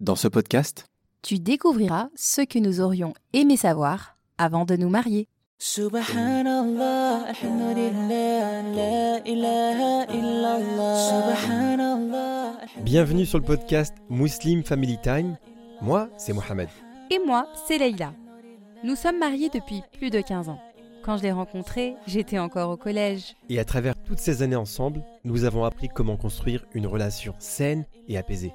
Dans ce podcast, tu découvriras ce que nous aurions aimé savoir avant de nous marier. Subhanallah, alhamdulillah, la ilaha illallah. Subhanallah, bienvenue sur le podcast Muslim Family Time. Moi, c'est Mohamed. Et moi, c'est Leïla. Nous sommes mariés depuis plus de 15 ans. Quand je l'ai rencontré, j'étais encore au collège. Et à travers toutes ces années ensemble, nous avons appris comment construire une relation saine et apaisée.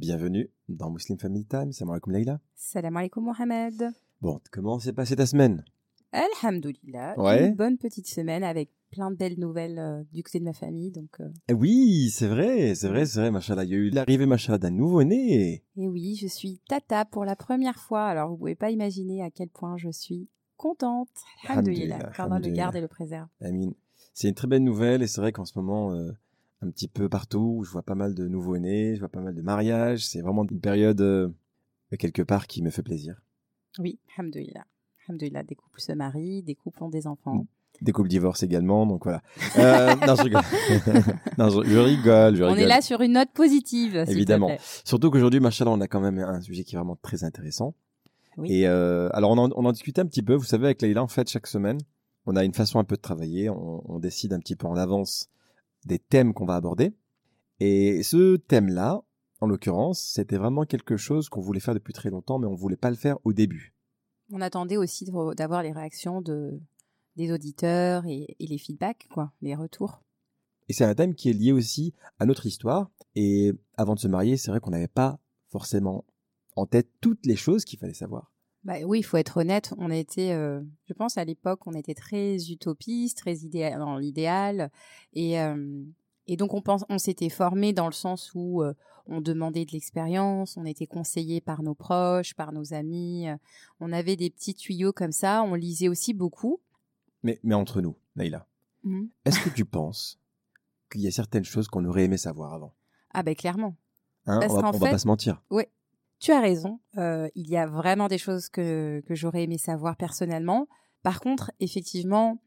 Bienvenue dans Muslim Family Time, salam alaikum Leïla. Salam alaikum Mohamed. Bon, comment s'est passée ta semaine? Alhamdoulilah. Ouais. Une bonne petite semaine avec plein de belles nouvelles euh, du côté de ma famille. Donc, euh, Eh Oui, c'est vrai, c'est vrai, c'est vrai, machallah. Il y a eu l'arrivée, machallah, d'un nouveau-né. Et oui, je suis tata pour la première fois. Alors, vous pouvez pas imaginer à quel point je suis contente. Alhamdoulilah. Alhamdoulilah, Qu'Allah le garde et le préserve. Amine. C'est une très belle nouvelle et c'est vrai qu'en ce moment, euh, un petit peu partout, je vois pas mal de nouveau-nés, je vois pas mal de mariages. C'est vraiment une période, euh, quelque part, qui me fait plaisir. Oui, alhamdoulilah. Alhamdoulilah, des couples se marient, des couples ont des enfants. Des couples divorcent également, donc voilà. Euh, non, je rigole. non, je, je rigole, je On rigole. est là sur une note positive, te Évidemment. plaît. Surtout qu'aujourd'hui, machallah, on a quand même un sujet qui est vraiment très intéressant. Oui. Et euh, alors, on en, on en discutait un petit peu. Vous savez, avec Leïla, en fait, chaque semaine, on a une façon un peu de travailler. On, on décide un petit peu en avance des thèmes qu'on va aborder. Et ce thème-là, en l'occurrence, c'était vraiment quelque chose qu'on voulait faire depuis très longtemps, mais on voulait pas le faire au début. On attendait aussi d'avoir les réactions de, des auditeurs et, et les feedbacks, quoi, les retours. Et c'est un thème qui est lié aussi à notre histoire. Et avant de se marier, c'est vrai qu'on n'avait pas forcément en tête toutes les choses qu'il fallait savoir. Bah oui, il faut être honnête. On été, euh, je pense à l'époque, on était très utopiste, très idéal, dans l'idéal, et euh, et donc on pense, on s'était formé dans le sens où euh, on demandait de l'expérience, on était conseillé par nos proches, par nos amis, euh, on avait des petits tuyaux comme ça. On lisait aussi beaucoup. Mais, mais entre nous, Naïla, Mhm. est-ce que tu penses qu'il y a certaines choses qu'on aurait aimé savoir avant? Ah ben clairement. hein Parce On va, va pas se mentir. Tu as raison. euh, il y a vraiment des choses que, que j'aurais aimé savoir personnellement. Par contre, effectivement,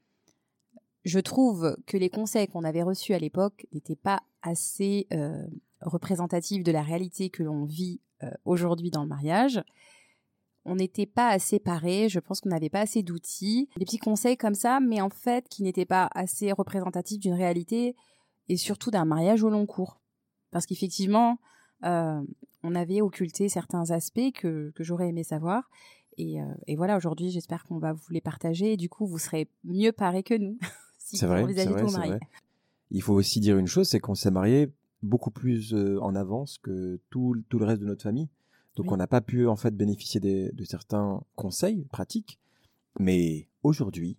je trouve que les conseils qu'on avait reçus à l'époque n'étaient pas assez euh, représentatifs de la réalité que l'on vit euh, aujourd'hui dans le mariage. On n'était pas assez parés, je pense qu'on n'avait pas assez d'outils. Des petits conseils comme ça, mais en fait qui n'étaient pas assez représentatifs d'une réalité et surtout d'un mariage au long cours. Parce qu'effectivement, on avait occulté certains aspects que, que j'aurais aimé savoir. Et, euh, et voilà, aujourd'hui, j'espère qu'on va vous les partager. Et du coup, vous serez mieux parés que nous. si C'est vous vrai, envisagez de vous marier. Il faut aussi dire une chose, c'est qu'on s'est marié beaucoup plus euh, en avance que tout, tout le reste de notre famille. Donc Oui. on n'a pas pu en fait bénéficier des- de certains conseils pratiques. Mais aujourd'hui,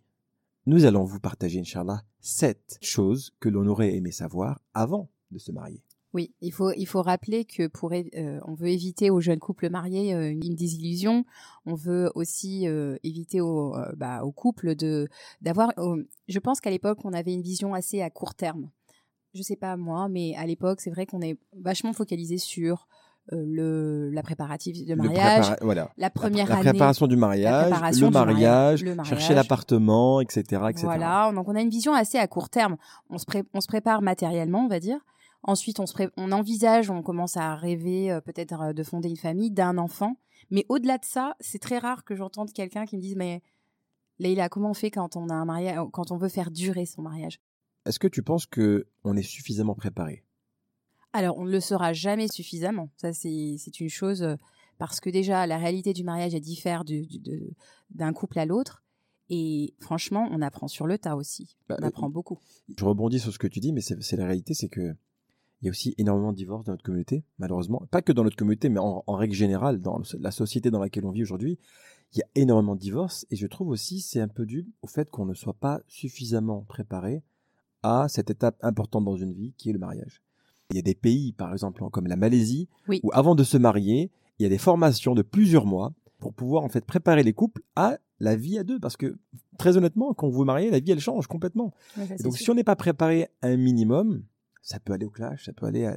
nous allons vous partager, Inch'Allah, sept choses que l'on aurait aimé savoir avant de se marier. Oui, il faut, il faut rappeler que pour, euh, on veut éviter aux jeunes couples mariés euh, une désillusion. On veut aussi euh, éviter aux, euh, bah, aux couples de d'avoir. euh, je pense qu'à l'époque, on avait une vision assez à court terme. Je sais pas moi, mais à l'époque, c'est vrai qu'on est vachement focalisé sur euh, le la préparatif de mariage, prépara- voilà. la première la, année. préparation du mariage, préparation le du maria- mariage, le mariage. chercher l'appartement, etc., etc. Voilà, donc on a une vision assez à court terme. On se, pré- on se prépare matériellement, on va dire. Ensuite, on, se pré- on envisage, on commence à rêver euh, peut-être euh, de fonder une famille, d'un enfant. Mais au-delà de ça, c'est très rare que j'entende quelqu'un qui me dise mais Leïla, comment on fait quand on a un mariage, quand on veut faire durer son mariage? Est-ce que tu penses que on est suffisamment préparé? Alors, on ne le saura jamais suffisamment. Ça, c'est une chose euh, parce que déjà, la réalité du mariage, elle diffère d'un couple à l'autre. Et franchement, on apprend sur le tas aussi. Bah, On apprend beaucoup. Je rebondis sur ce que tu dis, mais c'est la réalité, c'est que il y a aussi énormément de divorces dans notre communauté, malheureusement. Pas que dans notre communauté, mais en, en règle générale, dans la société dans laquelle on vit aujourd'hui, il y a énormément de divorces. Et je trouve aussi c'est un peu dû au fait qu'on ne soit pas suffisamment préparé à cette étape importante dans une vie qui est le mariage. Il y a des pays, par exemple, comme la Malaisie, Oui. où avant de se marier, il y a des formations de plusieurs mois pour pouvoir en fait préparer les couples à la vie à deux. Parce que très honnêtement, quand vous vous mariez, la vie elle change complètement. Ouais, ça, Et c'est donc sûr. si on n'est pas préparé un minimum, ça peut aller au clash, ça peut aller à,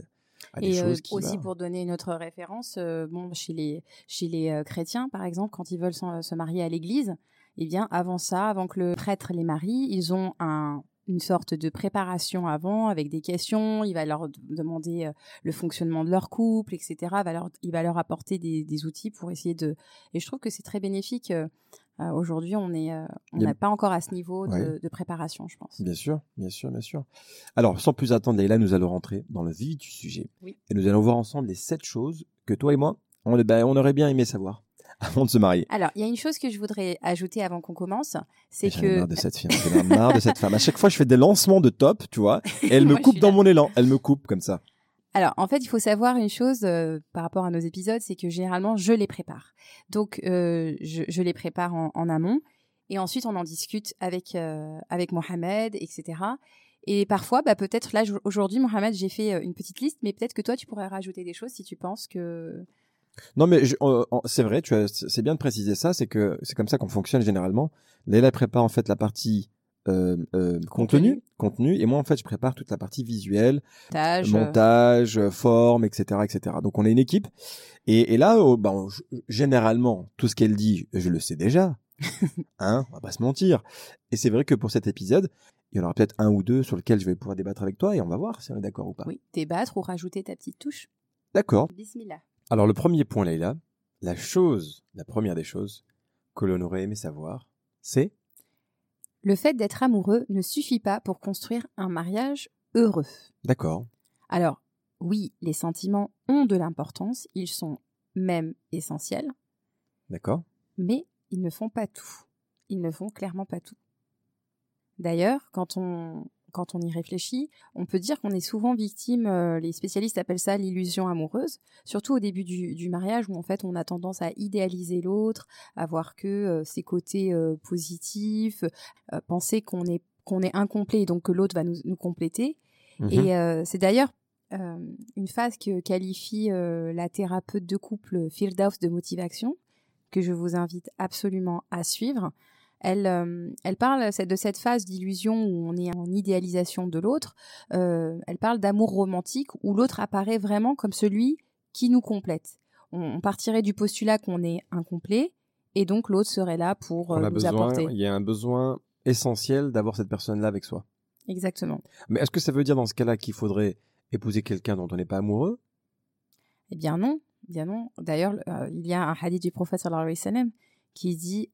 à des Et euh, choses qui aussi pour donner une autre référence, euh, bon chez les chez les euh, chrétiens par exemple, quand ils veulent se marier à l'église, eh bien avant ça, avant que le prêtre les marie, ils ont un une sorte de préparation avant avec des questions. Il va leur demander le fonctionnement de leur couple, etc. Il va leur, il va leur apporter des, des outils pour essayer de. Et je trouve que c'est très bénéfique. Euh, Aujourd'hui, on est, euh, y a- n'a pas encore à ce niveau de, Ouais. de préparation, je pense. Bien sûr, bien sûr, bien sûr. Alors, sans plus attendre, Leïla, nous allons rentrer dans le vif du sujet. Oui. Et nous allons voir ensemble les sept choses que toi et moi, on, ben, on aurait bien aimé savoir avant de se marier. Alors, il y a une chose que je voudrais ajouter avant qu'on commence, c'est J'en ai que marre de cette fille. J'en ai marre de cette femme. À chaque fois, je fais des lancements de top, tu vois, et elle me coupe dans là. mon élan. Elle me coupe comme ça. Alors, en fait, il faut savoir une chose euh, par rapport à nos épisodes, c'est que généralement, je les prépare. Donc, euh, je, je les prépare en, en amont, et ensuite, on en discute avec euh, avec Mohamed, etc. Et parfois, bah, peut-être là aujourd'hui, Mohamed, j'ai fait euh, une petite liste, mais peut-être que toi, tu pourrais rajouter des choses si tu penses que. Non, mais euh, c'est vrai, c'est bien de préciser ça. C'est que c'est comme ça qu'on fonctionne généralement. Leïla prépare en fait la partie euh, euh, contenu, contenu, et moi en fait je prépare toute la partie visuelle, Montage. montage, forme, etc., etc. Donc on est une équipe. Et, et là, oh, ben, je- généralement, tout ce qu'elle dit, je le sais déjà. hein, on va pas se mentir. Et c'est vrai que pour cet épisode, il y en aura peut-être un ou deux sur lesquels je vais pouvoir débattre avec toi et on va voir si on est d'accord ou pas. Oui, débattre ou rajouter ta petite touche. D'accord. Bismillah. Alors le premier point, Leïla, la chose, la première des choses que l'on aurait aimé savoir, c'est Le fait d'être amoureux ne suffit pas pour construire un mariage heureux. d'accord. Alors, oui, les sentiments ont de l'importance, ils sont même essentiels, D'accord. mais ils ne font pas tout. Ils ne font clairement pas tout. D'ailleurs, quand on, quand on y réfléchit, on peut dire qu'on est souvent victime, euh, les spécialistes appellent ça l'illusion amoureuse, surtout au début du, du mariage où en fait on a tendance à idéaliser l'autre, à voir que euh, ses côtés euh, positifs, penser qu'on est, qu'on est incomplet et donc que l'autre va nous, nous compléter. Mhm. Et c'est d'ailleurs une phase que qualifie la thérapeute de couple Firdaus de motivation, que je vous invite absolument à suivre. Elle, euh, elle parle de cette phase d'illusion où on est en idéalisation de l'autre. Euh, elle parle d'amour romantique où l'autre apparaît vraiment comme celui qui nous complète. On, on partirait du postulat qu'on est incomplet et donc l'autre serait là pour On euh, a nous besoin, apporter. il y a un besoin essentiel d'avoir cette personne-là avec soi. Exactement. Mais est-ce que ça veut dire dans ce cas-là qu'il faudrait épouser quelqu'un dont on n'est pas amoureux? Eh bien non, bien non. D'ailleurs, euh, il y a un hadith du prophète sallallahu alayhi wa sallam qui dit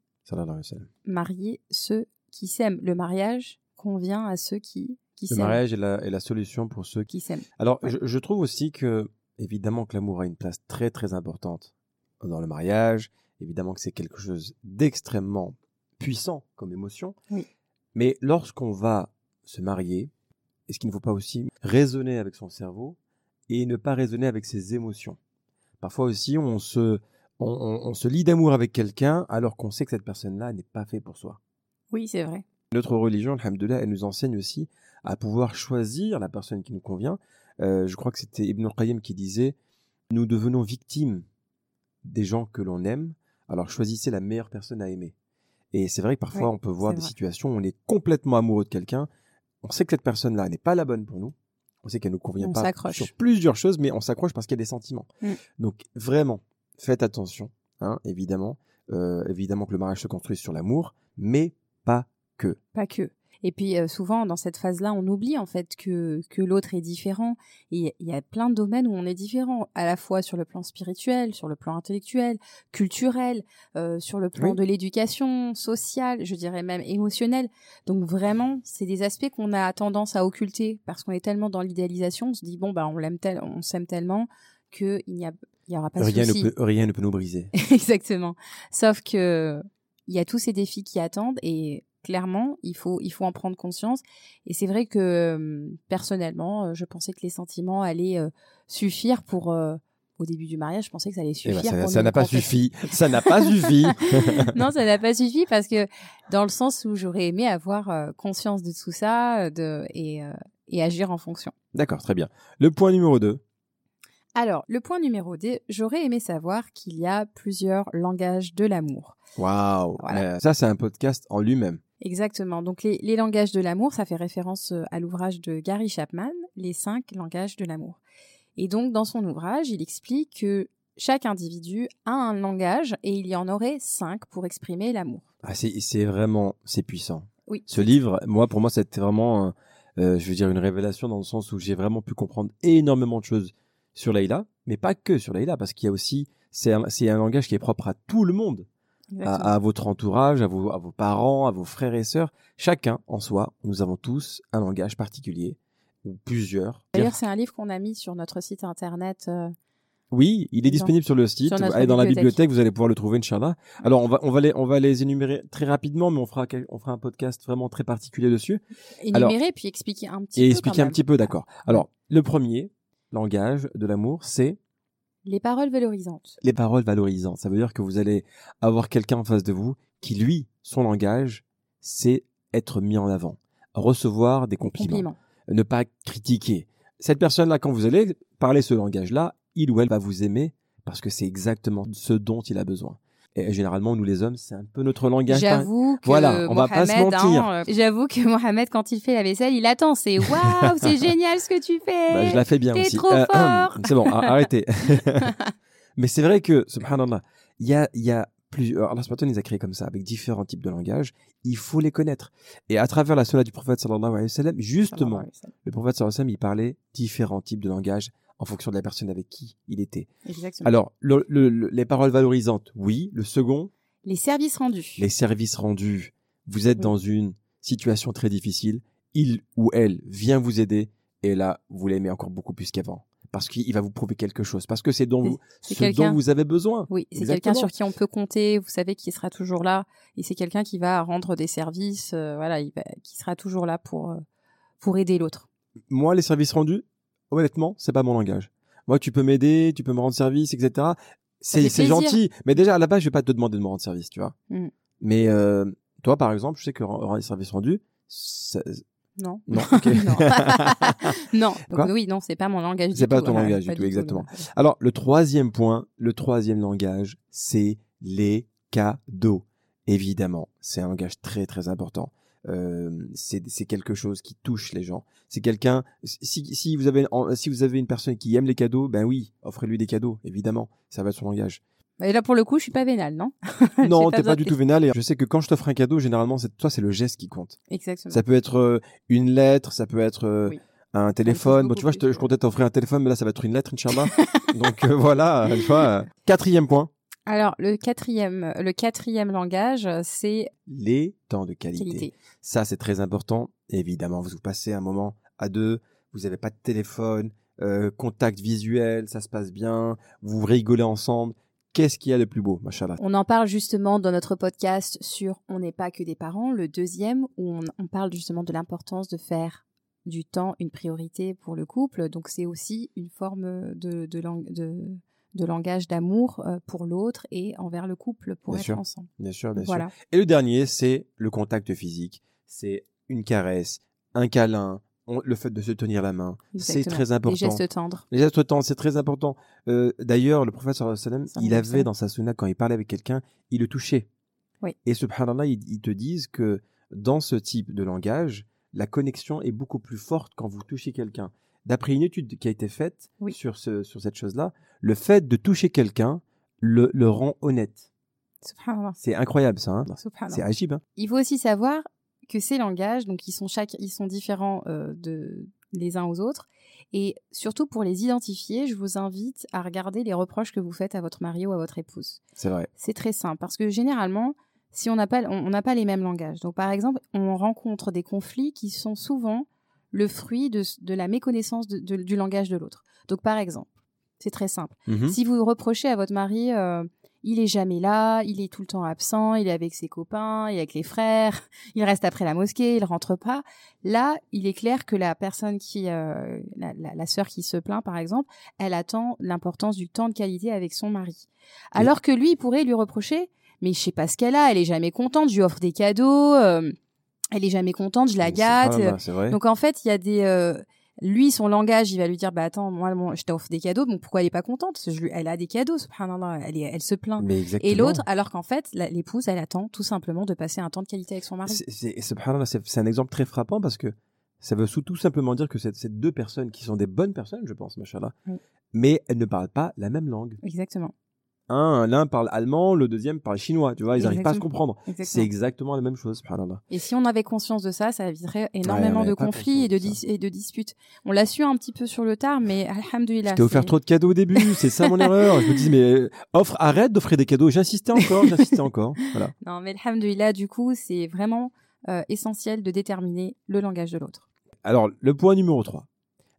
Marier ceux qui s'aiment. Le mariage convient à ceux qui, qui Le s'aiment. mariage est la, est la solution pour ceux qui... Qui s'aiment. Alors, Ouais. je, je trouve aussi que, évidemment, que l'amour a une place très très importante dans le mariage. Évidemment que c'est quelque chose d'extrêmement puissant comme émotion. Oui. Mais lorsqu'on va se marier, est-ce qu'il ne faut pas aussi raisonner avec son cerveau et ne pas raisonner avec ses émotions? Parfois aussi, on se, on, on- on se lie d'amour avec quelqu'un alors qu'on sait que cette personne-là n'est pas faite pour soi. Oui, c'est vrai. Notre religion, alhamdoulilah, elle nous enseigne aussi à pouvoir choisir la personne qui nous convient. Euh, je crois que c'était Ibn al-Qayyim qui disait Nous devenons victimes des gens que l'on aime, alors choisissez la meilleure personne à aimer. Et c'est vrai que parfois, Oui, on peut voir des vrai. situations où on est complètement amoureux de quelqu'un, on sait que cette personne-là n'est pas la bonne pour nous, on sait qu'elle ne nous convient On pas s'accroche. sur plusieurs choses, mais on s'accroche parce qu'il y a des sentiments. Mm. Donc vraiment, faites attention, hein, évidemment. Euh, évidemment que le mariage se construit sur l'amour, mais pas que. Pas que. Et puis euh, souvent dans cette phase-là, on oublie en fait que, que l'autre est différent. Et il y a plein de domaines où on est différent, à la fois sur le plan spirituel, sur le plan intellectuel, culturel, euh, sur le plan Oui. de l'éducation, sociale, je dirais même émotionnel. Donc vraiment, c'est des aspects qu'on a tendance à occulter parce qu'on est tellement dans l'idéalisation. On se dit bon bah on l'aime tel, on s'aime tellement que il n'y a il y aura pas de Rien ne, peut, rien ne peut nous briser. Exactement. Sauf que il y a tous ces défis qui attendent et clairement, il faut il faut en prendre conscience. Et c'est vrai que personnellement, euh, je pensais que les sentiments allaient euh, suffire pour euh, au début du mariage, je pensais que ça allait Eh ben, suffire. ça n'a pas suffi. Ça n'a pas suffi. non, ça n'a pas suffi parce que dans le sens où j'aurais aimé avoir euh, conscience de tout ça de, et, et agir en fonction. D'accord, très bien. Le point numéro 2. Alors, le point numéro 2, j'aurais aimé savoir qu'il y a plusieurs langages de l'amour. Waouh. Voilà. Euh, Ça, c'est un podcast en lui-même. Exactement. Donc, les, les langages de l'amour, ça fait référence euh, à l'ouvrage de Gary Chapman, Les cinq langages de l'amour. Et donc, dans son ouvrage, il explique que chaque individu a un langage et il y en aurait cinq pour exprimer l'amour. Ah, c'est vraiment, c'est puissant. Oui. Ce livre, moi, pour moi, c'était vraiment, euh, je veux dire, une révélation dans le sens où j'ai vraiment pu comprendre énormément de choses sur Leïla, mais pas que sur Leïla, parce qu'il y a aussi, c'est un, c'est un langage qui est propre à tout le monde, à, votre entourage, à vos, à vos parents, à vos frères et sœurs. Chacun, en soi, nous avons tous un langage particulier, ou plusieurs. D'ailleurs, c'est un livre qu'on a mis sur notre site internet. euh, Oui, il est disponible sur le site. sur Allez dans la bibliothèque. vous allez pouvoir le trouver, Inch'Allah. Alors, on va, on va les, on va les énumérer très rapidement, mais on fera, on fera un podcast vraiment très particulier dessus. Alors- énumérer puis expliquer un petit Et peu. expliquer quand un petit peu, d'accord. Alors, le premier langage de l'amour, c'est Les paroles valorisantes. les paroles valorisantes. Ça veut dire que vous allez avoir quelqu'un en face de vous qui, lui, son langage, c'est être mis en avant. Recevoir des compliments. Ne pas critiquer. Cette personne-là, quand vous allez parler ce langage-là, il ou elle va vous aimer parce que c'est exactement ce dont il a besoin. Et généralement, nous les hommes, c'est un peu notre langage. J'avoue que Voilà, on va pas se Mohamed, mentir. hein, euh, J'avoue que Mohamed, quand il fait la vaisselle, il attend. C'est waouh, c'est génial ce que tu fais. Bah, je la fais bien T'es aussi. trop fort. c'est bon, arrêtez. Mais c'est vrai que, subhanallah, il y a, il y a plusieurs. Allah subhanahu nous a créé comme ça, avec différents types de langages. Il faut les connaître. Et à travers la sunna du prophète sallallahu alayhi wa sallam, justement, le prophète sallallahu alayhi wa sallam, il parlait différents types de langages en fonction de la personne avec qui il était. Exactement. Alors, le- le- le- les paroles valorisantes, oui. Le second, les services rendus. les services rendus. Vous êtes Oui. dans une situation très difficile. Il ou elle vient vous aider. Et là, vous l'aimez encore beaucoup plus qu'avant. Parce qu'il va vous prouver quelque chose. Parce que c'est dont C'est- vous, c'est ce quelqu'un- dont vous avez besoin. Oui, c'est quelqu'un sur qui on peut compter. Vous savez qu'il sera toujours là. Et c'est quelqu'un qui va rendre des services. euh, voilà, il va- qui sera toujours là pour euh, pour aider l'autre. Moi, les services rendus, honnêtement, c'est pas mon langage. Moi, tu peux m'aider, tu peux me rendre service, etc. C'est gentil. Mais déjà, à la base, je vais pas te demander de me rendre service, tu vois. Mm. Mais euh, toi, par exemple, je sais que rendre les services rendus, ça- Non. non, ok. non. non. Donc, oui, non, c'est pas mon langage. du C'est pas tout, ton voilà, langage du tout, tout, exactement. non. Alors, le troisième point, le troisième langage, c'est les cadeaux. Évidemment, c'est un langage très très important. Euh, c'est c'est quelque chose qui touche les gens. C'est quelqu'un. Si, si vous avez si vous avez une personne qui aime les cadeaux, ben oui, offrez-lui des cadeaux. Évidemment, ça va être son langage. Et là, pour le coup, je suis pas vénale, non? Non, t'es pas du tout vénal. Et je sais que quand je t'offre un cadeau, généralement, c'est toi, c'est le geste qui compte. Exactement. Ça peut être euh, une lettre, ça peut être euh, Oui. un téléphone. Bon, tu vois, je, te- plus, je comptais t'offrir un téléphone, mais là, ça va être une lettre, Inch'Allah. Donc euh, voilà, tu vois. Quatrième point, Alors, le quatrième, le quatrième langage, euh, c'est les temps de qualité. qualité. Ça, c'est très important. Évidemment, vous passez un moment à deux, vous n'avez pas de téléphone, euh, contact visuel, ça se passe bien, vous rigolez ensemble. Qu'est-ce qu'il y a de plus beau, machallah On en parle justement dans notre podcast sur On n'est pas que des parents, le deuxième, où on, on parle justement de l'importance de faire du temps une priorité pour le couple. Donc, c'est aussi une forme de, de, lang- de, de langage d'amour euh, pour l'autre et envers le couple pour Bien être sûr. ensemble. Bien sûr, bien sûr. Et le dernier, c'est le contact physique. C'est une caresse, un câlin, on- le fait de se tenir la main. C'est très important. Des gestes tendres. Les gestes tendres, c'est très important. Euh, D'ailleurs, le sallam, Sallallahu il avait dans sa sunna, quand il parlait avec quelqu'un, il le touchait. Oui. Et subhanallah, ils, ils te disent que dans ce type de langage, la connexion est beaucoup plus forte quand vous touchez quelqu'un. D'après une étude qui a été faite Oui. sur, ce, sur cette chose-là, le fait de toucher quelqu'un le, le rend honnête. C'est incroyable ça. hein. C'est agib. Hein Il faut aussi savoir que ces langages, donc ils sont chaque, ils sont différents euh, de les uns aux autres, et surtout pour les identifier, je vous invite à regarder les reproches que vous faites à votre mari ou à votre épouse. c'est vrai. C'est très simple parce que généralement, si on n'a pas, on on n'a pas les mêmes langages. Donc par exemple, on rencontre des conflits qui sont souvent le fruit de, de la méconnaissance de- de- du langage de l'autre. Donc par exemple, c'est très simple. Mhm. Si vous reprochez à votre mari, euh, il est jamais là, il est tout le temps absent, il est avec ses copains, il est avec les frères, il reste après la mosquée, il rentre pas. Là, il est clair que la personne qui, euh, la, la, la sœur qui se plaint par exemple, elle attend l'importance du temps de qualité avec son mari. Alors que lui, il pourrait lui reprocher, mais je sais pas ce qu'elle a, elle est jamais contente, je lui offre des cadeaux, euh, elle est jamais contente, je la gâte. Vrai. Donc en fait, il y a des, euh, Lui, son langage, il va lui dire, bah attends, moi, moi, je t'offre des cadeaux, donc pourquoi elle est pas contente? Parce que je lui- Elle a des cadeaux, subhanallah, elle, est, elle se plaint. Mais. Et l'autre, alors qu'en fait, l'épouse, elle attend tout simplement de passer un temps de qualité avec son mari. C'est- un exemple très frappant parce que ça veut sous- tout simplement dire que c'est c'est deux personnes qui sont des bonnes personnes, je pense, machallah, Oui. mais elles ne parlent pas la même langue. Exactement. Un, l'un parle allemand, le deuxième parle chinois, tu vois, ils n'arrivent pas à se comprendre. C'est Exactement. la même chose, subhanallah. Et si on avait conscience de ça, ça éviterait énormément de conflits et de, conscience de dis- et de disputes. On l'a su un petit peu sur le tard, mais alhamdoulilah. Je t'ai offert trop de cadeaux au début, c'est ça mon erreur. Je me dis, mais euh, offre, arrête d'offrir des cadeaux. J'insistais encore, j'insistais encore. Voilà. Non, mais alhamdoulilah, du coup, c'est vraiment euh, essentiel de déterminer le langage de l'autre. Alors, le point numéro 3,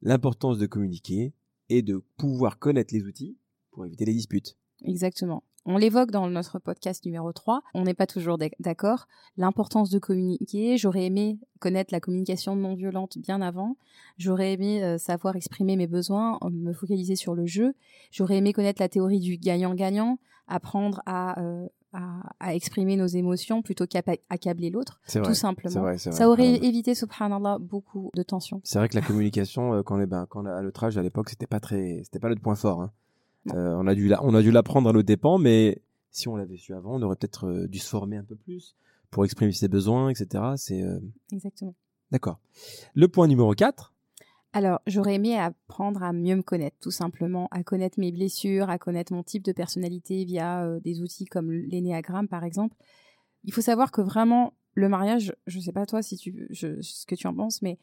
l'importance de communiquer et de pouvoir connaître les outils pour éviter les disputes. Exactement. On l'évoque dans notre podcast numéro 3. On n'est pas toujours d'ac- d'accord. L'importance de communiquer. J'aurais aimé connaître la communication non violente bien avant. J'aurais aimé euh, savoir exprimer mes besoins, euh, me focaliser sur le jeu. J'aurais aimé connaître la théorie du gagnant-gagnant, apprendre à, euh, à, à exprimer nos émotions plutôt qu'à pa- accabler l'autre, tout simplement. C'est vrai, vrai. Ça aurait évité, subhanallah, beaucoup de tensions. C'est vrai que la communication, euh, quand on est, ben, quand à notre âge, à l'époque, c'était pas très, c'était pas notre point fort. hein. Euh, on a dû, la- on a dû l'apprendre à nos dépens, mais si on l'avait su avant, on aurait peut-être euh, dû se former un peu plus pour exprimer ses besoins, etc. C'est euh, Exactement. d'accord. Le point numéro 4 Alors, j'aurais aimé apprendre à mieux me connaître, tout simplement, à connaître mes blessures, à connaître mon type de personnalité via euh, des outils comme l'énéagramme, par exemple. Il faut savoir que vraiment, le mariage, je sais pas toi si tu, je, ce que tu en penses, mais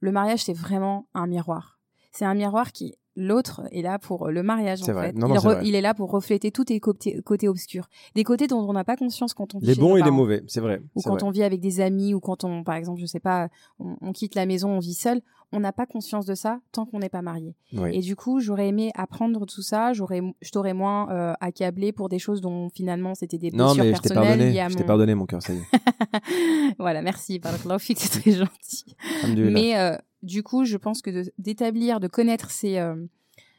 le mariage, c'est vraiment un miroir. C'est un miroir qui, l'autre est là pour le mariage, en C'est vrai. fait. Non, il, non, vrai. il est là pour refléter tous tes côtés, obscurs. Des côtés dont on n'a pas conscience quand on vit Les bons et les mauvais, c'est vrai. ou quand vrai. on vit avec des amis ou quand on par exemple je sais pas on, on quitte la maison on vit seul on n'a pas conscience de ça tant qu'on n'est pas marié Oui. et du coup j'aurais aimé apprendre tout ça j'aurais je t'aurais moins euh, accablé pour des choses dont finalement c'était des Non, blessures mais je t'ai personnelles pardonné. Je t'ai mon- pardonné, mon cœur, ça y est. voilà merci fik, c'est très gentil mais euh, du coup je pense que d'établir de connaître ses euh,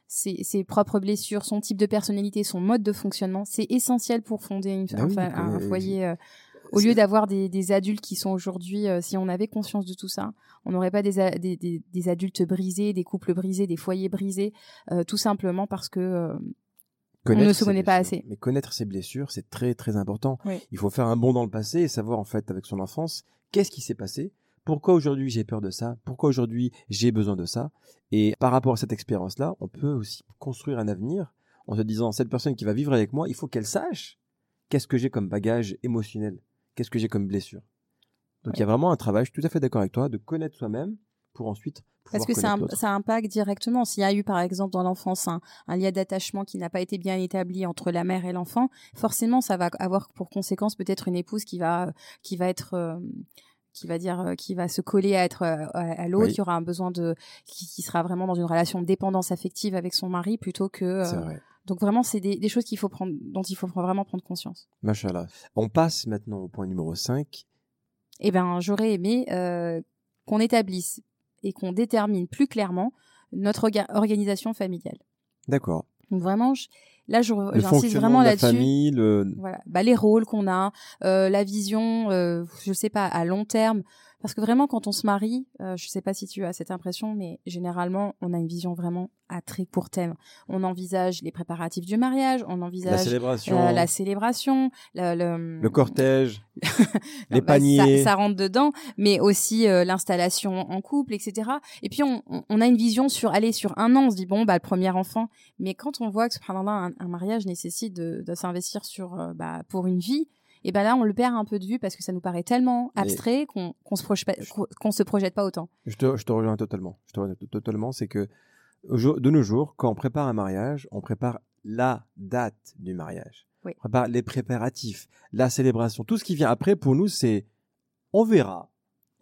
ses, ses propres blessures, son type de personnalité, son mode de fonctionnement, c'est essentiel pour fonder une- Bah un, oui, euh, foyer. euh, au lieu d'avoir des, des adultes qui sont aujourd'hui, euh, si on avait conscience de tout ça, on n'aurait pas des, a- des, des- adultes brisés, des couples brisés, des foyers brisés, euh, tout simplement parce que euh, Connaître ne se connaît pas assez. Mais connaître ses blessures, c'est très très important. Oui. Il faut faire un bond dans le passé et savoir en fait avec son enfance qu'est-ce qui s'est passé, pourquoi aujourd'hui j'ai peur de ça, pourquoi aujourd'hui j'ai besoin de ça? Et par rapport à cette expérience-là, on peut aussi construire un avenir en se disant cette personne qui va vivre avec moi, il faut qu'elle sache qu'est-ce que j'ai comme bagage émotionnel, qu'est-ce que j'ai comme blessure. Donc il y a vraiment un travail, je suis tout à fait d'accord avec toi, de connaître soi-même pour ensuite Parce que ça, impacte directement. S'il y a eu, par exemple, dans l'enfance, un, un lien d'attachement qui n'a pas été bien établi entre la mère et l'enfant, forcément, ça va avoir pour conséquence peut-être une épouse qui va, qui va être, euh, qui va dire, euh, qui va se coller à être euh, à, à l'autre, Oui. qui aura un besoin de, qui, qui sera vraiment dans une relation de dépendance affective avec son mari plutôt que. euh, vrai. donc vraiment, c'est des, des choses qu'il faut prendre, dont il faut vraiment prendre conscience. Machallah. On passe maintenant au point numéro 5. Eh ben, j'aurais aimé euh, qu'on établisse et qu'on détermine plus clairement notre orga- organisation familiale. D'accord. Donc vraiment, je- là, j'insiste vraiment là-dessus. famille, le... Voilà, bah, les rôles qu'on a, euh, la vision, euh, je sais pas, à long terme. Parce que vraiment, quand on se marie, euh, je sais pas si tu as cette impression, mais généralement, on a une vision vraiment à très court terme. On envisage les préparatifs du mariage, on la envisage célébration, euh, la célébration, le, le, le cortège, les bah, paniers. Ça, ça rentre dedans, mais aussi euh, l'installation en couple, etc. Et puis on, on- on a une vision sur, allez, sur un an, on se dit bon, bah le premier enfant. Mais quand on voit que subhanallah, un, un mariage nécessite de, de s'investir sur, euh, bah, pour une vie, et ben là on le perd un peu de vue parce que ça nous paraît tellement abstrait qu'on qu'on se projette, pas- qu'on- qu'on se projette pas autant. Je te, je te rejoins totalement. Je te rejoins to- totalement. C'est que de nos jours, quand on prépare un mariage, on prépare la date du mariage. Oui. On prépare les préparatifs, la célébration. Tout ce qui vient après, pour nous, c'est on verra.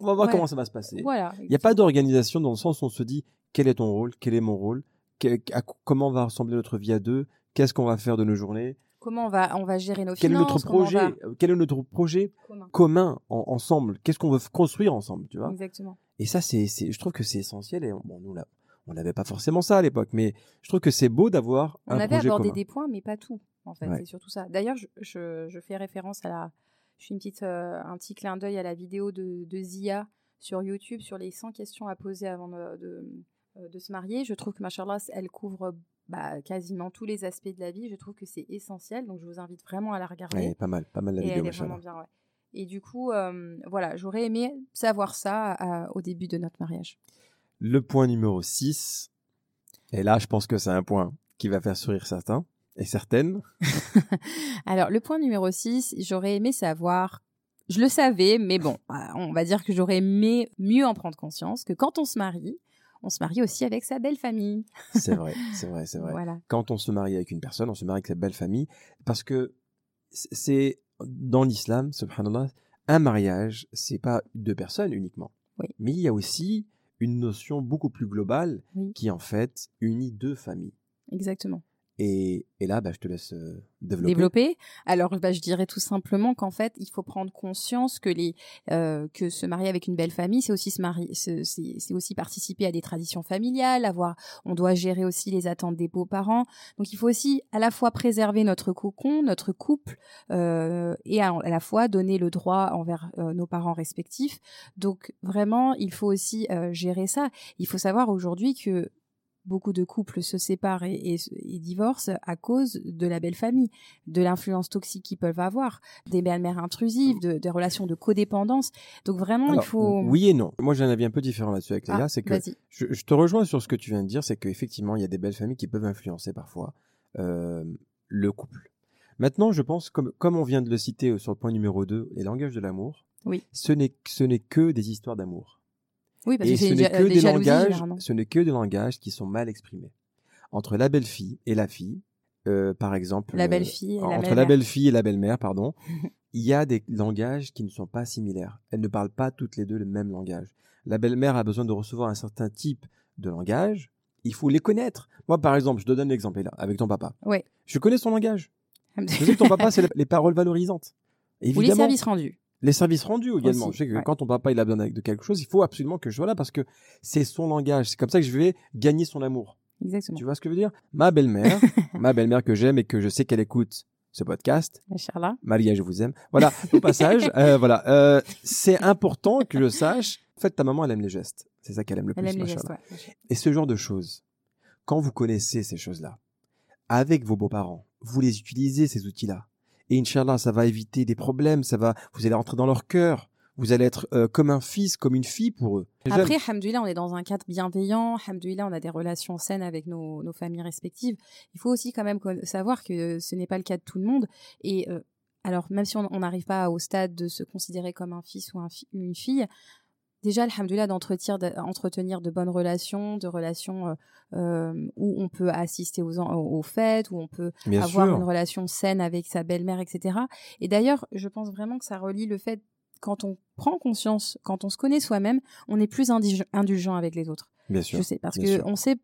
On va voir Ouais. comment ça va se passer. Voilà. Il n'y a pas d'organisation dans le sens où on se dit quel est ton rôle, quel est mon rôle, que- à- comment va ressembler notre vie à deux, qu'est-ce qu'on va faire de nos journées, Comment on va, on va gérer nos quel est notre on projet, va- euh, quel est notre projet Commun. commun en- ensemble, qu'est-ce qu'on veut construire ensemble, tu vois? Exactement. Et ça, c'est, c'est, je trouve que c'est essentiel. Et on- bon, nous, là, on n'avait pas forcément ça à l'époque, mais je trouve que c'est beau d'avoir On un avait projet abordé commun. des points, mais pas tout. En fait, Ouais. c'est surtout ça. D'ailleurs, je, je, je fais référence à la. Je fais une petite, euh, un petit clin d'œil à la vidéo de, de Zia sur YouTube sur les 100 questions à poser avant de, de, euh, de se marier. Je trouve que machallah, elle couvre bah, quasiment tous les aspects de la vie. Je trouve que c'est essentiel, donc je vous invite vraiment à la regarder. Ouais, pas mal, pas mal la Et vidéo, elle est machallah. vraiment bien, ouais. Et du coup, euh, voilà, j'aurais aimé savoir ça euh, au début de notre mariage. Le point numéro 6. Et là, je pense que c'est un point qui va faire sourire certains et certaines. Alors, le point numéro 6, j'aurais aimé savoir, je le savais, mais bon, euh, on va dire que j'aurais aimé mieux en prendre conscience que quand on se marie, on se marie aussi avec sa belle famille. C'est vrai, c'est vrai, c'est vrai. Voilà. Quand on se marie avec une personne, on se marie avec sa belle famille parce que c'est dans l'islam, subhanallah, un mariage, c'est pas deux personnes uniquement. Oui. Mais il y a aussi une notion beaucoup plus globale Oui. qui en fait unit deux familles. Exactement. Et, là, bah, je te laisse euh, développer. développer. Alors, bah, je dirais tout simplement qu'en fait, il faut prendre conscience que euh, se marier avec une belle famille, c'est aussi participer à des traditions familiales. On doit gérer aussi les attentes des beaux-parents. Donc, il faut aussi à la fois préserver notre cocon, notre couple, euh, et à, la fois donner le droit envers nos parents respectifs. Donc, vraiment, il faut aussi gérer ça. Il faut savoir aujourd'hui que beaucoup de couples se séparent et, et- et divorcent à cause de la belle famille, de l'influence toxique qu'ils peuvent avoir, des belles-mères intrusives, de- des relations de codépendance. Donc vraiment, Alors, il faut... Oui et non. Moi, j'ai un avis un peu différent là-dessus avec Ah, Léa. c'est que je, je te rejoins sur ce que tu viens de dire, c'est qu'effectivement, il y a des belles familles qui peuvent influencer parfois euh, le couple. Maintenant, je pense, comme, comme on vient de le citer euh, sur le point numéro 2, les langages de l'amour, Oui. ce n'est que des histoires d'amour. Oui, parce Et que ce n'est que des des langages, ce n'est que des langages qui sont mal exprimés. Entre la belle-fille et la fille, euh, par exemple. La euh, belle-fille et la entre la belle-fille et la belle-mère, pardon, il y a des langages qui ne sont pas similaires. Elles ne parlent pas toutes les deux le même langage. La belle-mère a besoin de recevoir un certain type de langage. Il faut les connaître. Moi, par exemple, je te donne l'exemple là, avec ton papa. Ouais. Je connais son langage. Je sais que ton papa, c'est les- les paroles valorisantes. Ou les Évidemment, services rendus. Les services rendus également. Aussi, je sais que ouais. quand ton papa il a besoin de quelque chose, il faut absolument que je sois là parce que c'est son langage. C'est comme ça que je vais gagner son amour. Exactement. Tu vois ce que je veux dire? Ma belle-mère, ma belle-mère que j'aime et que je sais qu'elle écoute ce podcast. Inch'Allah. Maria, je vous aime. Voilà, au passage, euh, voilà, euh, c'est important que je sache. En fait, ta maman, elle aime les gestes. C'est ça qu'elle aime le Elle plus. aime les machallah. gestes, ouais. Et ce genre de choses, quand vous connaissez ces choses-là, avec vos beaux-parents, vous les utilisez, ces outils-là. Et Inch'Allah, ça va éviter des problèmes, ça va, vous allez rentrer dans leur cœur. Vous allez être euh, comme un fils, comme une fille pour eux. Après, Hamdoulilah, on est dans un cadre bienveillant. Hamdoulilah, on a des relations saines avec nos, nos familles respectives. Il faut aussi quand même savoir que ce n'est pas le cas de tout le monde. Et euh, alors, même si on on n'arrive pas au stade de se considérer comme un fils ou un fi- une fille, déjà, alhamdoulilah, d'entretenir de, entretenir de bonnes relations, de relations euh, euh, où on peut assister aux, fêtes, où on peut Bien avoir sûr. une relation saine avec sa belle-mère, etc. Et d'ailleurs, je pense vraiment que ça relie le fait quand on prend conscience, quand on se connaît soi-même, on est plus indulgent avec les autres. Bien sûr. Je sais parce bien que sûr. on sait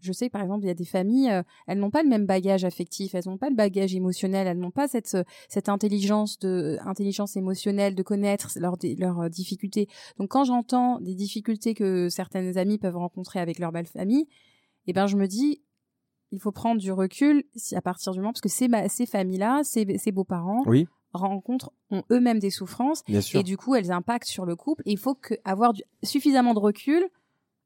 je sais par exemple, il y a des familles, euh, elles n'ont pas le même bagage affectif, elles n'ont pas le bagage émotionnel, elles n'ont pas cette euh, cette intelligence de intelligence émotionnelle de connaître leurs euh, difficultés. Donc quand j'entends des difficultés que certaines amies peuvent rencontrer avec leur belle famille, eh ben je me dis il faut prendre du recul si à partir du moment parce que ces, ces familles-là, ces, ces beaux-parents Oui, rencontrent ont eux-mêmes des souffrances bien sûr. et du coup elles impactent sur le couple. Il faut que, avoir du- suffisamment de recul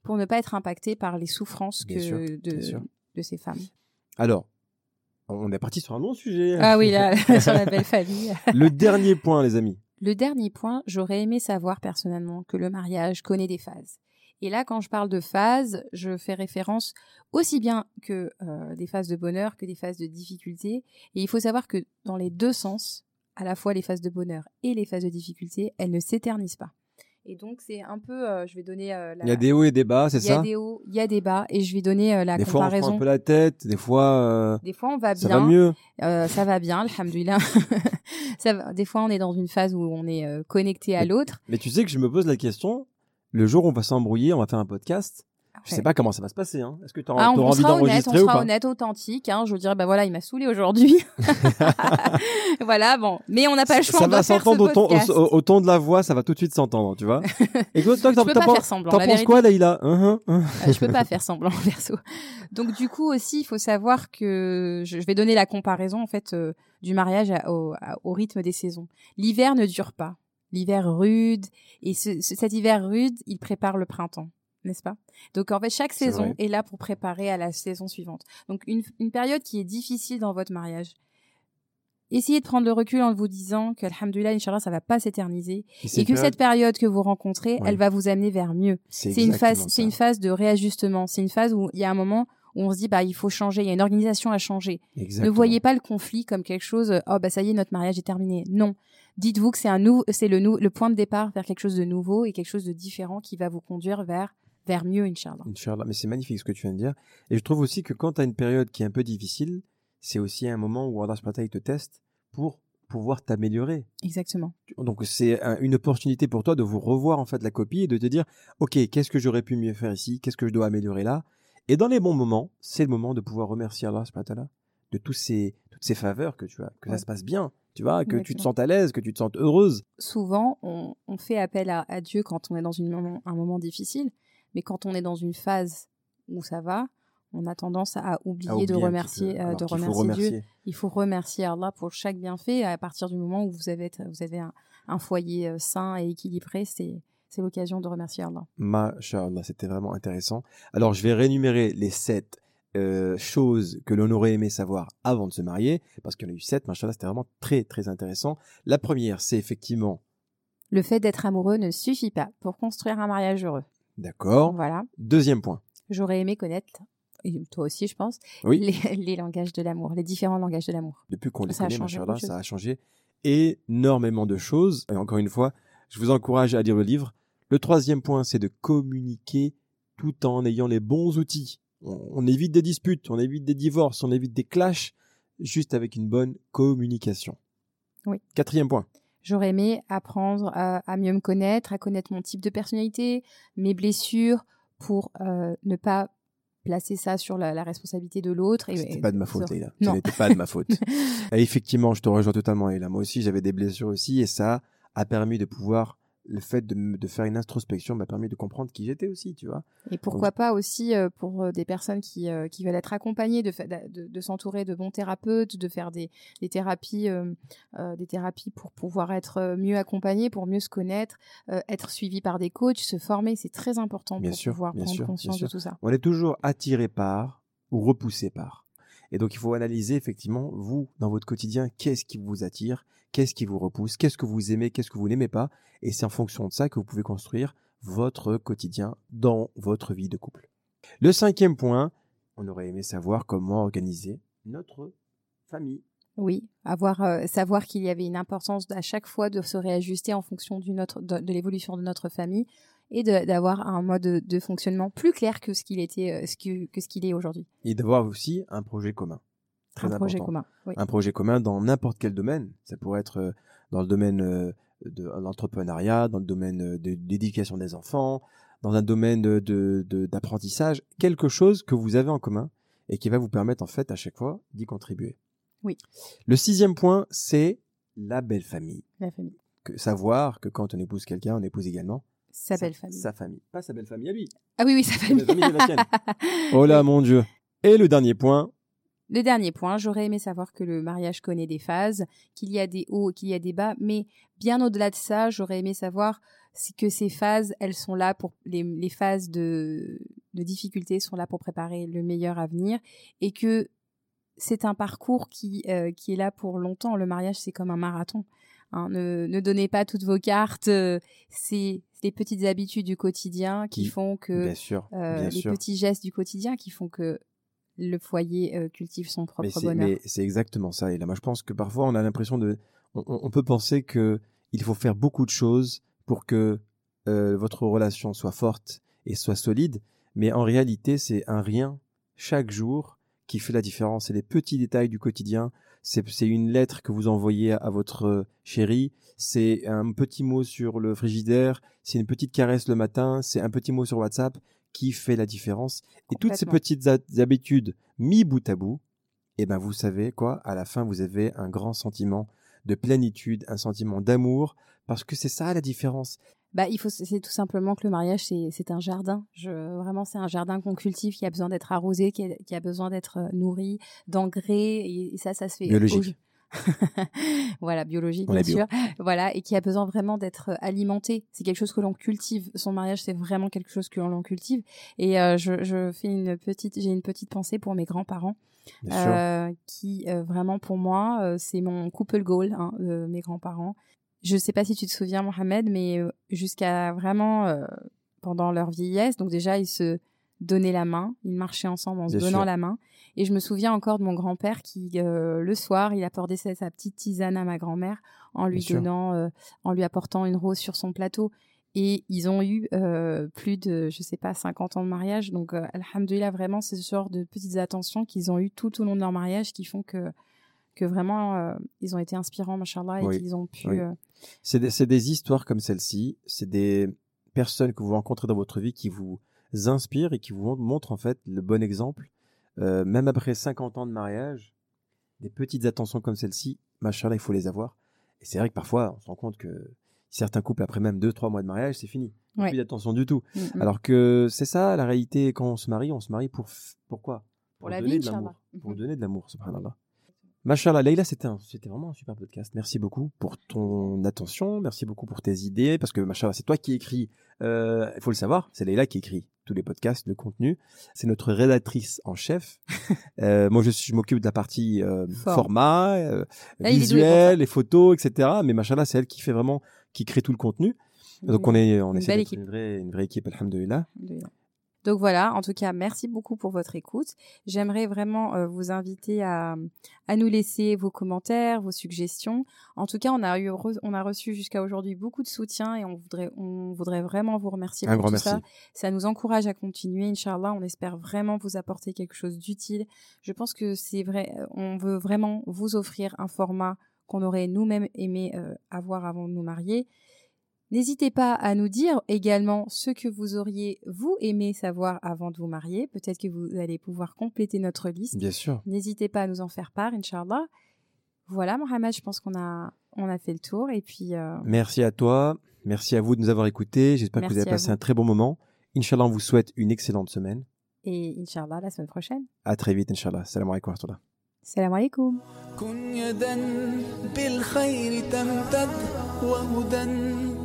pour ne pas être impacté par les souffrances que sûr, de ces femmes. Alors, on est parti sur un long sujet. Ah oui, là, sur la belle famille. Le dernier point, les amis. Le dernier point, j'aurais aimé savoir personnellement que le mariage connaît des phases. Et là, quand je parle de phases, je fais référence aussi bien que euh, des phases de bonheur que des phases de difficulté. Et il faut savoir que dans les deux sens, à la fois les phases de bonheur et les phases de difficulté, elles ne s'éternisent pas. Et donc c'est un peu, euh, je vais donner euh, la. Il y a des hauts et des bas, c'est il y a ça des hauts, il y a des bas, et je vais donner euh, la Des fois, on prend comparaison. un peu la tête, des fois, euh, Des fois, on va ça bien. va mieux. Euh, ça va bien, alhamdoulilah. ça va. Des fois, on est dans une phase où on est euh, connecté à l'autre. Mais tu sais que je me pose la question, le jour où on va s'embrouiller, on va faire un podcast, je sais pas comment ça va se passer. Hein. Est-ce que tu Ah, on, on envie sera honnête, on d'enregistrer ou sera pas honnête, authentique. Hein, je dirais, bah voilà, il m'a saoulé aujourd'hui. voilà, bon, mais on n'a pas le choix. Ça va s'entendre au, au, au ton de la voix, ça va tout de suite s'entendre, tu vois. Et toi, t'en peux t'en pas penses- faire semblant. t'en la penses vérité. quoi, Leïla? Hein, hein, hein Euh, je peux pas faire semblant perso. Donc du coup aussi, il faut savoir que je je vais donner la comparaison en fait euh, du mariage à- au, à- au rythme des saisons. L'hiver ne dure pas l'hiver rude. Et ce, ce- cet hiver rude, il prépare le printemps, n'est-ce pas? Donc en fait, chaque saison vrai. est là pour préparer à la saison suivante. Donc une, une période qui est difficile dans votre mariage. Essayez de prendre le recul en vous disant que, alhamdoulilah, Inch'Allah, ça va pas s'éterniser. Et que cette période que vous rencontrez, Ouais. elle va vous amener vers mieux. C'est une phase, c'est une phase de réajustement. C'est une phase où il y a un moment où on se dit, bah, il faut changer. Il y a une organisation à changer. Ne voyez pas le conflit comme quelque chose, euh, oh, bah, ça y est, notre mariage est terminé. Non. Dites-vous que c'est un nou- c'est le, nou- le point de départ vers quelque chose de nouveau et quelque chose de différent qui va vous conduire vers, vers mieux, Inch'Allah. Inch'Allah, mais c'est magnifique ce que tu viens de dire. Et je trouve aussi que quand tu as une période qui est un peu difficile, c'est aussi un moment où Allah te teste pour pouvoir t'améliorer. Exactement. Donc c'est un- une opportunité pour toi de vous revoir en fait la copie et de te dire ok qu'est-ce que j'aurais pu mieux faire ici, qu'est-ce que je dois améliorer là? Et dans les bons moments, c'est le moment de pouvoir remercier Allah de tous ces toutes ces faveurs que tu as, que Ouais. ça se passe bien, tu vois, que tu te sentes à l'aise, que tu te sentes heureuse. Souvent, on, on fait appel à, à Dieu quand on est dans une moment, un moment difficile, mais quand on est dans une phase où ça va, on a tendance à oublier, à oublier de remercier, euh, de remercier Dieu. Il faut remercier Allah pour chaque bienfait. À partir du moment où vous avez, vous avez un, un foyer euh, sain et équilibré, c'est c'est l'occasion de remercier Allah. Masha'Allah, c'était vraiment intéressant. Alors, je vais réénumérer les sept euh, choses que l'on aurait aimé savoir avant de se marier, parce qu'il y en a eu sept, Masha'Allah, c'était vraiment très, très intéressant. La première, c'est effectivement, Le fait d'être amoureux ne suffit pas pour construire un mariage heureux. D'accord. Voilà. Deuxième point. J'aurais aimé connaître, et toi aussi, je pense, Oui. les, les langages de l'amour, les différents langages de l'amour. Depuis qu'on les Ça a connaît, ça a changé énormément de choses. Et encore une fois, je vous encourage à lire le livre. Le troisième point, c'est de communiquer tout en ayant les bons outils. On, on évite des disputes, on évite des divorces, on évite des clashs, juste avec une bonne communication. Oui. Quatrième point. J'aurais aimé apprendre à, à mieux me connaître, à connaître mon type de personnalité, mes blessures, pour euh, ne pas placer ça sur la, la responsabilité de l'autre. C'était pas de ma faute, Leïla. Ce n'était pas de ma faute. Et effectivement, je te rejoins totalement, Leïla. Moi aussi, j'avais des blessures aussi, et ça a permis de pouvoir, le fait de, de faire une introspection m'a permis de comprendre qui j'étais aussi, tu vois. Et pourquoi pas aussi euh, pour euh, des personnes qui, euh, qui veulent être accompagnées, de, de, de s'entourer de bons thérapeutes, de faire des, des thérapies, euh, des thérapies pour pouvoir être mieux accompagné, pour mieux se connaître, être suivi par des coachs, se former, c'est très important Bien pour sûr, pouvoir prendre sûr, conscience de tout ça. On est toujours attiré par ou repoussé par. Et donc, il faut analyser effectivement, vous, dans votre quotidien, qu'est-ce qui vous attire, qu'est-ce qui vous repousse, qu'est-ce que vous aimez, qu'est-ce que vous n'aimez pas. Et c'est en fonction de ça que vous pouvez construire votre quotidien dans votre vie de couple. Le cinquième point, on aurait aimé savoir comment organiser notre famille. Oui, avoir, euh, savoir qu'il y avait une importance à chaque fois de se réajuster en fonction de l'évolution de notre famille et d'avoir un mode de, de fonctionnement plus clair que ce qu'il était, euh, ce que, que ce qu'il est aujourd'hui. Et d'avoir aussi un projet commun. Très Un projet commun. Oui. un projet commun dans n'importe quel domaine. Ça pourrait être euh, dans le domaine euh, de l'entrepreneuriat, dans le domaine de l'éducation des enfants, dans un domaine de- de- de- d'apprentissage, quelque chose que vous avez en commun et qui va vous permettre en fait à chaque fois d'y contribuer. Oui. Le sixième point, c'est la belle famille. La famille. Que, savoir que quand on épouse quelqu'un, on épouse également Sa belle famille. Sa famille. Pas sa belle famille à lui. Ah oui, oui, sa famille. belle famille, la sienne. Oh là, mon Dieu. Et le dernier point, Le dernier point, j'aurais aimé savoir que le mariage connaît des phases, qu'il y a des hauts, qu'il y a des bas, mais bien au-delà de ça, j'aurais aimé savoir que ces phases, elles sont là pour les, les phases de, de difficulté sont là pour préparer le meilleur avenir et que c'est un parcours qui, euh, qui est là pour longtemps. Le mariage, c'est comme un marathon. Hein. Ne, ne donnez pas toutes vos cartes. euh, C'est les petites habitudes du quotidien qui Qui- font que bien sûr, euh, bien les sûr. petits gestes du quotidien qui font que le foyer euh, cultive son propre bonheur. mais c'est exactement ça. Et là, moi, je pense que parfois, on a l'impression de, on, peut penser que il faut faire beaucoup de choses pour que votre relation soit forte et soit solide. Mais en réalité, c'est un rien chaque jour qui fait la différence. C'est les petits détails du quotidien. C'est, une lettre que vous envoyez à, à votre chérie. C'est un petit mot sur le frigidaire. C'est une petite caresse le matin. C'est un petit mot sur WhatsApp qui fait la différence. Et toutes ces petites habitudes mis bout à bout, et ben vous savez quoi, à la fin vous avez un grand sentiment de plénitude, un sentiment d'amour, parce que c'est ça la différence. Bah, il faut, c'est tout simplement que le mariage, c'est, c'est un jardin. Je, vraiment, c'est un jardin qu'on cultive qui a besoin d'être arrosé, qui a, qui a besoin d'être euh, nourri, d'engrais, et, et ça, ça se fait. Biologique. voilà, biologique bien bio. sûr, voilà, et qui a besoin vraiment d'être alimenté. C'est quelque chose que l'on cultive. Son mariage, c'est vraiment quelque chose que l'on cultive. Et euh, je, je fais une petite, j'ai une petite pensée pour mes grands-parents, euh, qui euh, vraiment pour moi, euh, c'est mon couple goal, hein, mes grands-parents. Je sais pas si tu te souviens, Mohamed, mais euh, jusqu'à vraiment euh, pendant leur vieillesse, donc déjà ils se donnaient la main, ils marchaient ensemble en se donnant sûr. la main. Et je me souviens encore de mon grand-père qui, euh, le soir, il apportait sa, petite tisane à ma grand-mère en lui Bien donnant, euh, en lui apportant une rose sur son plateau. Et ils ont eu euh, plus de, je sais pas, 50 ans de mariage. Donc, euh, alhamdoulilah, vraiment, c'est ce genre de petites attentions qu'ils ont eu tout au long de leur mariage qui font que, que vraiment, euh, ils ont été inspirants, machallah, et Oui. qu'ils ont pu... Oui. C'est des, histoires comme celle-ci, c'est des personnes que vous rencontrez dans votre vie qui vous inspirent et qui vous montrent en fait le bon exemple. Euh, même après 50 ans de mariage, des petites attentions comme celle-ci, machallah, il faut les avoir. Et c'est vrai que parfois, on se rend compte que certains couples, après même 2-3 mois de mariage, c'est fini. Ouais. Plus d'attention du tout. mm, mm. Alors que c'est ça la réalité, quand on se marie, on se marie pour, f- pourquoi Pour la donner vie, de l'amour. Pour Mhm. donner de l'amour, subhanallah. Machallah, Leïla, c'était vraiment un super podcast. Merci beaucoup pour ton attention, merci beaucoup pour tes idées, parce que Machallah, c'est toi qui écris, euh, il faut le savoir, c'est Leïla qui écrit tous les podcasts, le contenu. C'est notre rédactrice en chef. Euh, moi, je, je m'occupe de la partie euh, format, euh, Là, visuel, les photos, etc. Mais Machallah, c'est elle qui fait vraiment, qui crée tout le contenu. Donc on est, on Une essaie d'être équipe. une vraie, une vraie équipe, alhamdoulilah. Donc voilà, en tout cas, merci beaucoup pour votre écoute. J'aimerais vraiment euh, vous inviter à, à nous laisser vos commentaires, vos suggestions. En tout cas, on a, eu, re- on a reçu jusqu'à aujourd'hui beaucoup de soutien et on voudrait, on voudrait vraiment vous remercier Un pour tout merci. ça. Ça nous encourage à continuer, Inch'Allah. On espère vraiment vous apporter quelque chose d'utile. Je pense que c'est vrai, euh, on veut vraiment vous offrir un format qu'on aurait nous-mêmes aimé euh, avoir avant de nous marier. N'hésitez pas à nous dire également ce que vous auriez, vous, aimé savoir avant de vous marier. Peut-être que vous allez pouvoir compléter notre liste. Bien sûr. N'hésitez pas à nous en faire part, Inch'Allah. Voilà, Mohamed, je pense qu'on a, on a fait le tour. Et puis, euh, Merci à toi. Merci à vous de nous avoir écoutés. J'espère que vous Merci avez à passé vous. un très bon moment. Inch'Allah, on vous souhaite une excellente semaine. et Inch'Allah, la semaine prochaine. À très vite, Inch'Allah. Salam alaikum wa rahmatullah. Salam alaikum. كن يدا بالخير تمتد وهدى